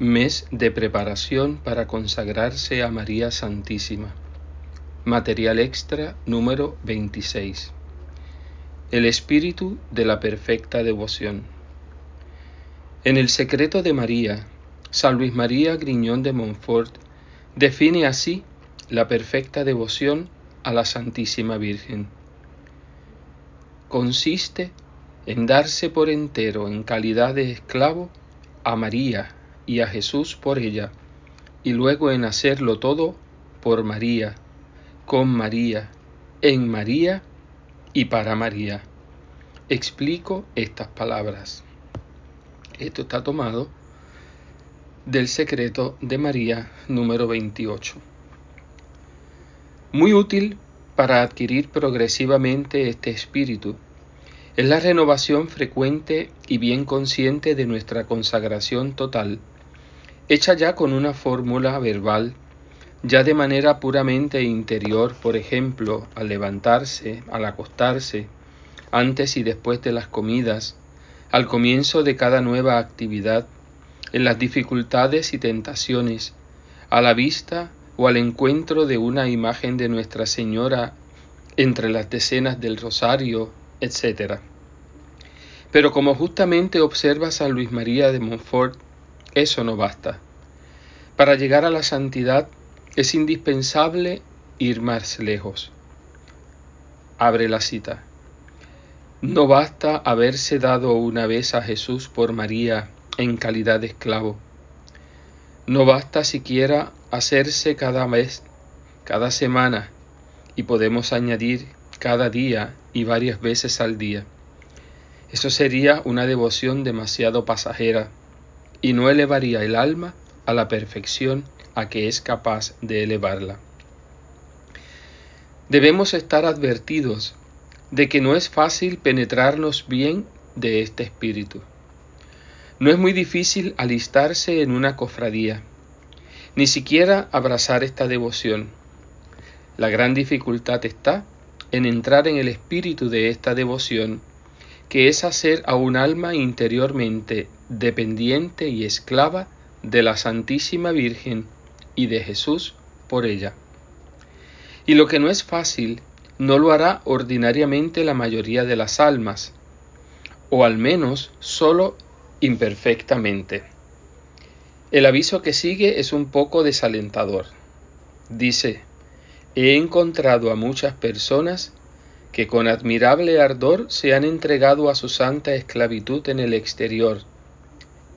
Mes de preparación para consagrarse a María Santísima. Material extra número 26. El espíritu de la perfecta devoción. En el secreto de María, San Luis María Griñón de Montfort define así la perfecta devoción a la Santísima Virgen. Consiste en darse por entero en calidad de esclavo a María y a Jesús por ella, y luego en hacerlo todo por María, con María, en María y para María. Explico estas palabras. Esto está tomado del secreto de María número 28. Muy útil para adquirir progresivamente este espíritu es la renovación frecuente y bien consciente de nuestra consagración total hecha ya con una fórmula verbal, ya de manera puramente interior, por ejemplo, al levantarse, al acostarse, antes y después de las comidas, al comienzo de cada nueva actividad, en las dificultades y tentaciones, a la vista o al encuentro de una imagen de Nuestra Señora entre las decenas del rosario, etc. Pero como justamente observa San Luis María de Montfort, eso no basta. Para llegar a la santidad es indispensable ir más lejos. Abre la cita. No basta haberse dado una vez a Jesús por María en calidad de esclavo. No basta siquiera hacerse cada mes, cada semana, y podemos añadir cada día y varias veces al día. Eso sería una devoción demasiado pasajera y no elevaría el alma a la perfección a que es capaz de elevarla. Debemos estar advertidos de que no es fácil penetrarnos bien de este espíritu. No es muy difícil alistarse en una cofradía, ni siquiera abrazar esta devoción. La gran dificultad está en entrar en el espíritu de esta devoción que es hacer a un alma interiormente dependiente y esclava de la Santísima Virgen y de Jesús por ella. Y lo que no es fácil, no lo hará ordinariamente la mayoría de las almas, o al menos solo imperfectamente. El aviso que sigue es un poco desalentador. Dice, he encontrado a muchas personas que con admirable ardor se han entregado a su santa esclavitud en el exterior,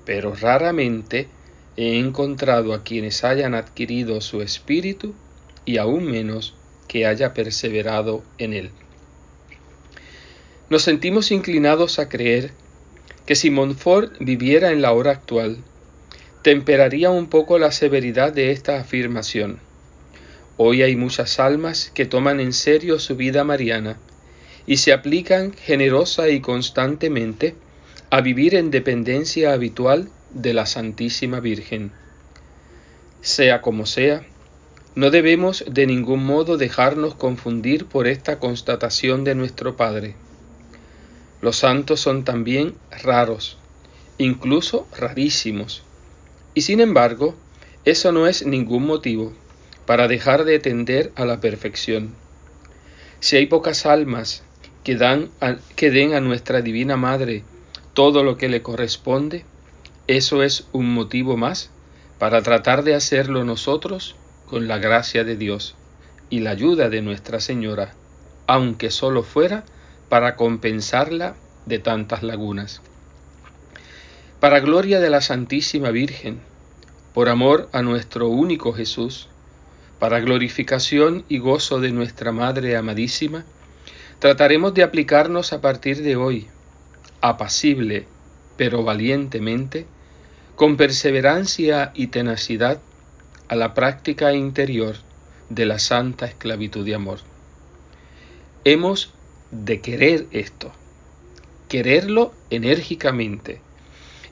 pero raramente he encontrado a quienes hayan adquirido su espíritu y aún menos que haya perseverado en él. Nos sentimos inclinados a creer que si Montfort viviera en la hora actual, temperaría un poco la severidad de esta afirmación. Hoy hay muchas almas que toman en serio su vida mariana y se aplican generosa y constantemente a vivir en dependencia habitual de la Santísima Virgen. Sea como sea, no debemos de ningún modo dejarnos confundir por esta constatación de nuestro Padre. Los santos son también raros, incluso rarísimos, y sin embargo, eso no es ningún motivo para dejar de tender a la perfección. Si hay pocas almas que, dan que den a nuestra Divina Madre todo lo que le corresponde, eso es un motivo más para tratar de hacerlo nosotros con la gracia de Dios y la ayuda de Nuestra Señora, aunque solo fuera para compensarla de tantas lagunas. Para gloria de la Santísima Virgen, por amor a nuestro único Jesús, para glorificación y gozo de nuestra Madre amadísima, Trataremos de aplicarnos a partir de hoy, apacible pero valientemente, con perseverancia y tenacidad, a la práctica interior de la santa esclavitud de amor. Hemos de querer esto, quererlo enérgicamente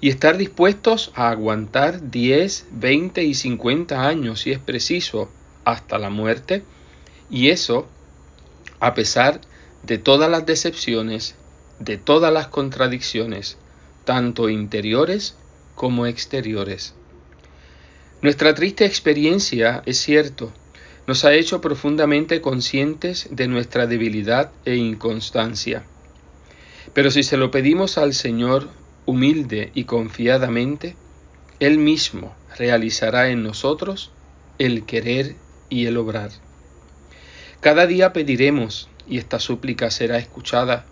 y estar dispuestos a aguantar 10, 20 y 50 años si es preciso hasta la muerte y eso a pesar de de todas las decepciones, de todas las contradicciones, tanto interiores como exteriores. Nuestra triste experiencia, es cierto, nos ha hecho profundamente conscientes de nuestra debilidad e inconstancia. Pero si se lo pedimos al Señor humilde y confiadamente, Él mismo realizará en nosotros el querer y el obrar. Cada día pediremos, y esta súplica será escuchada,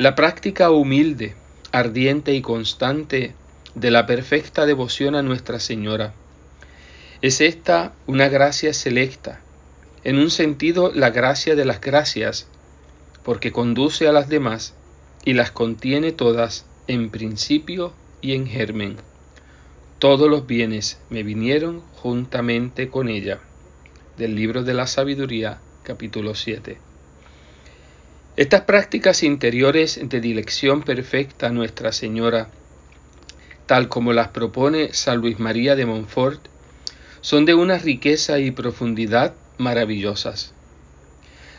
la práctica humilde, ardiente y constante de la perfecta devoción a Nuestra Señora. Es esta una gracia selecta, en un sentido la gracia de las gracias, porque conduce a las demás y las contiene todas en principio y en germen. Todos los bienes me vinieron juntamente con ella. Del libro de la sabiduría, capítulo 7. Estas prácticas interiores de dilección perfecta a Nuestra Señora, tal como las propone San Luis María de Montfort, son de una riqueza y profundidad maravillosas.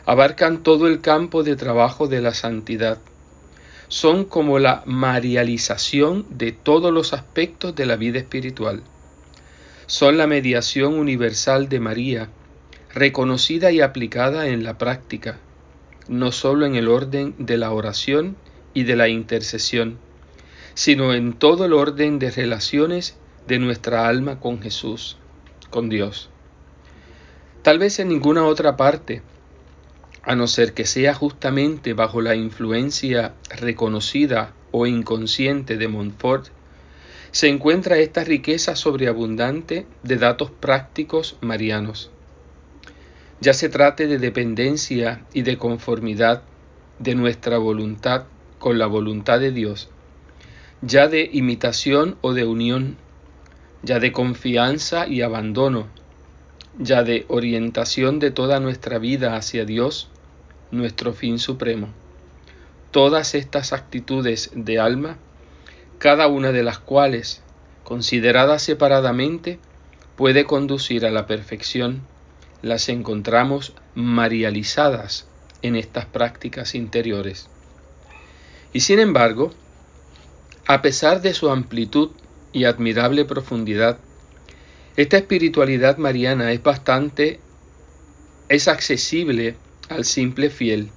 Abarcan todo el campo de trabajo de la santidad. Son como la marialización de todos los aspectos de la vida espiritual. Son la mediación universal de María, reconocida y aplicada en la práctica, no sólo en el orden de la oración y de la intercesión, sino en todo el orden de relaciones de nuestra alma con Jesús, con Dios. Tal vez en ninguna otra parte, a no ser que sea justamente bajo la influencia reconocida o inconsciente de Montfort, se encuentra esta riqueza sobreabundante de datos prácticos marianos ya se trate de dependencia y de conformidad de nuestra voluntad con la voluntad de Dios, ya de imitación o de unión, ya de confianza y abandono, ya de orientación de toda nuestra vida hacia Dios, nuestro fin supremo. Todas estas actitudes de alma, cada una de las cuales, consideradas separadamente, puede conducir a la perfección las encontramos marializadas en estas prácticas interiores. Y sin embargo, a pesar de su amplitud y admirable profundidad, esta espiritualidad mariana es bastante, es accesible al simple fiel,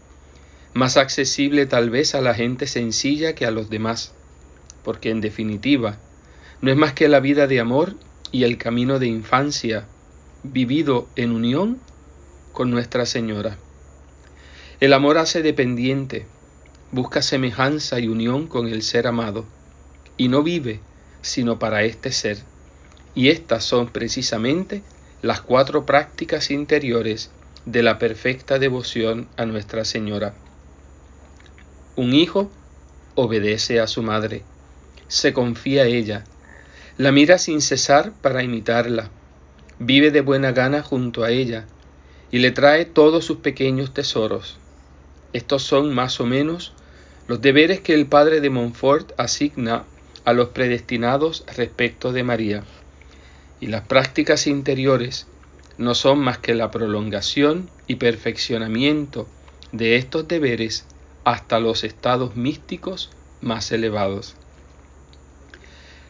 más accesible tal vez a la gente sencilla que a los demás, porque en definitiva, no es más que la vida de amor y el camino de infancia vivido en unión con Nuestra Señora. El amor hace dependiente, busca semejanza y unión con el ser amado, y no vive sino para este ser. Y estas son precisamente las cuatro prácticas interiores de la perfecta devoción a Nuestra Señora. Un hijo obedece a su madre, se confía a ella, la mira sin cesar para imitarla, vive de buena gana junto a ella y le trae todos sus pequeños tesoros. Estos son más o menos los deberes que el padre de Montfort asigna a los predestinados respecto de María. Y las prácticas interiores no son más que la prolongación y perfeccionamiento de estos deberes hasta los estados místicos más elevados.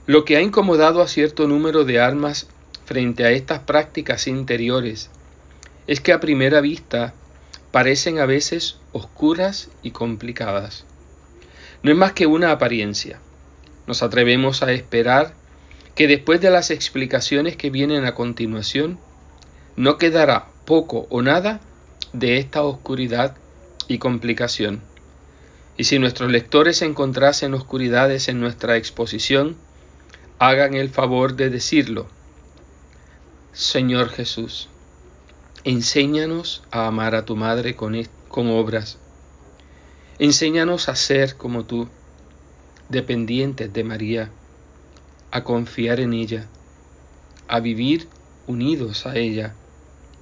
Lo que ha incomodado a cierto número de almas frente a estas prácticas interiores es que a primera vista parecen a veces oscuras y complicadas. No es más que una apariencia. Nos atrevemos a esperar que después de las explicaciones que vienen a continuación, no quedará poco o nada de esta oscuridad y complicación. Y si nuestros lectores encontrasen oscuridades en nuestra exposición, hagan el favor de decirlo Señor Jesús, enséñanos a amar a tu Madre con, con obras. Enséñanos a ser como tú, dependientes de María, a confiar en ella, a vivir unidos a ella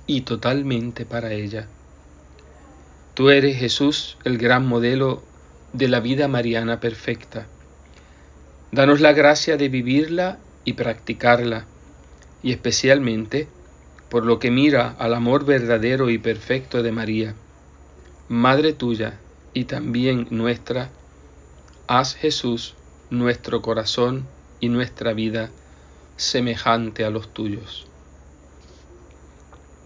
y totalmente para ella. Tú eres Jesús, el gran modelo de la vida mariana perfecta. Danos la gracia de vivirla y practicarla y especialmente por lo que mira al amor verdadero y perfecto de María, Madre tuya y también nuestra, haz Jesús nuestro corazón y nuestra vida semejante a los tuyos.